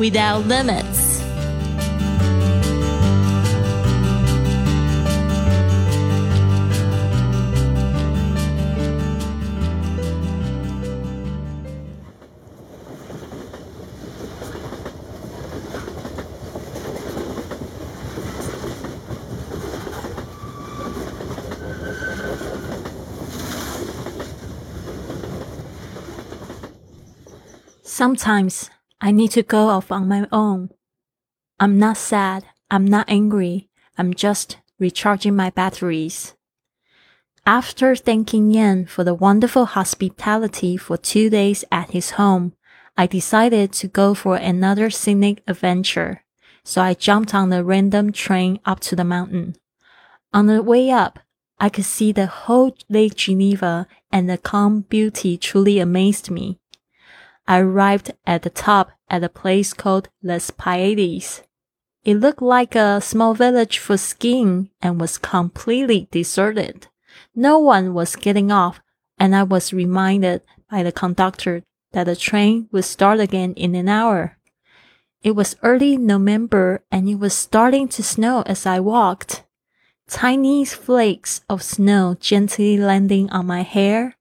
without limits. Sometimes I need to go off on my own. I'm not sad. I'm not angry. I'm just recharging my batteries. After thanking Yan for the wonderful hospitality for two days at his home, I decided to go for another scenic adventure. So I jumped on a random train up to the mountain. On the way up, I could see the whole Lake Geneva and the calm beauty truly amazed me. I arrived at the top at a place called Les Pléiades. It looked like a small village for skiing and was completely deserted. No one was getting off, and I was reminded by the conductor that the train would start again in an hour. It was early November and it was starting to snow as I walked. Tiny flakes of snow gently landing on my hair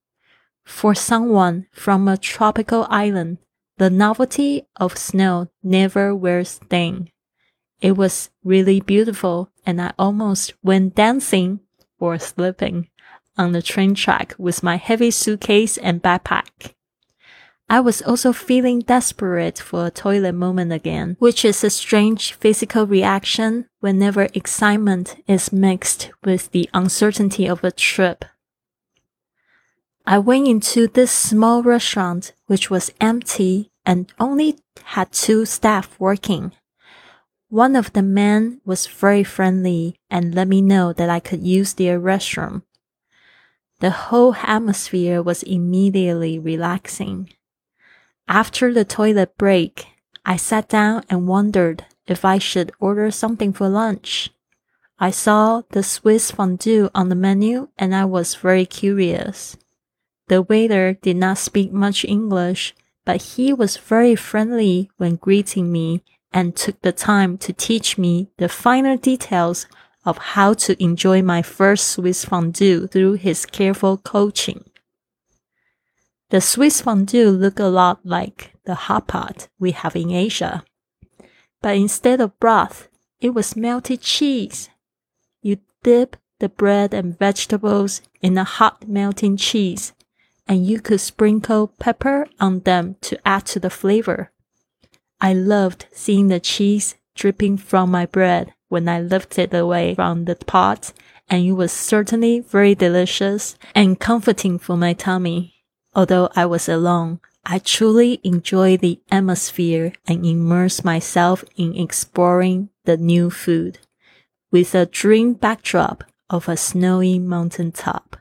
for someone from a tropical island, the novelty of snow never wears thin. It was really beautiful and I almost went dancing or slipping on the train track with my heavy suitcase and backpack. I was also feeling desperate for a toilet moment again, which is a strange physical reaction whenever excitement is mixed with the uncertainty of a trip. I went into this small restaurant, which was empty and only had two staff working. One of the men was very friendly and let me know that I could use their restroom. The whole atmosphere was immediately relaxing. After the toilet break, I sat down and wondered if I should order something for lunch. I saw the Swiss fondue on the menu and I was very curious. The waiter did not speak much English, but he was very friendly when greeting me and took the time to teach me the finer details of how to enjoy my first Swiss fondue through his careful coaching. The Swiss fondue looked a lot like the hot pot we have in Asia. But instead of broth, it was melted cheese. You dip the bread and vegetables in the hot melting cheese and you could sprinkle pepper on them to add to the flavor. I loved seeing the cheese dripping from my bread when I lifted it away from the pot, and it was certainly very delicious and comforting for my tummy. Although I was alone, I truly enjoyed the atmosphere and immersed myself in exploring the new food with a dream backdrop of a snowy mountain top.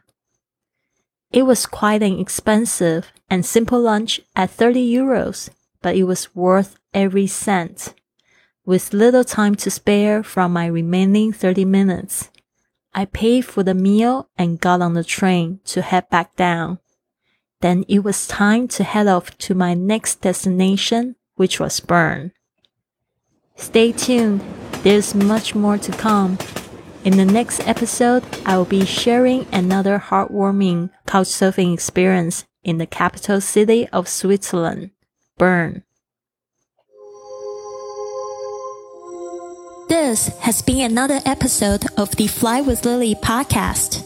It was quite an expensive and simple lunch at 30 euros, but it was worth every cent. With little time to spare from my remaining 30 minutes, I paid for the meal and got on the train to head back down. Then it was time to head off to my next destination, which was Bern. Stay tuned. There's much more to come. In the next episode, I will be sharing another heartwarming couchsurfing experience in the capital city of Switzerland, Bern. This has been another episode of the Fly with Lily podcast.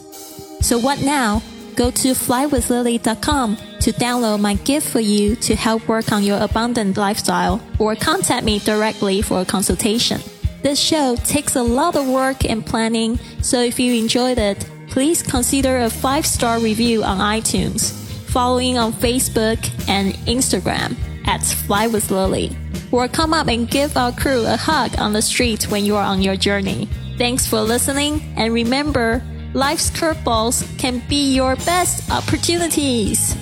So what now? Go to flywithlily.com to download my gift for you to help work on your abundant lifestyle or contact me directly for a consultation. This show takes a lot of work and planning, so if you enjoyed it, please consider a five star review on iTunes, following on Facebook and Instagram at Fly with Lily, or come up and give our crew a hug on the street when you are on your journey. Thanks for listening, and remember, life's curveballs can be your best opportunities.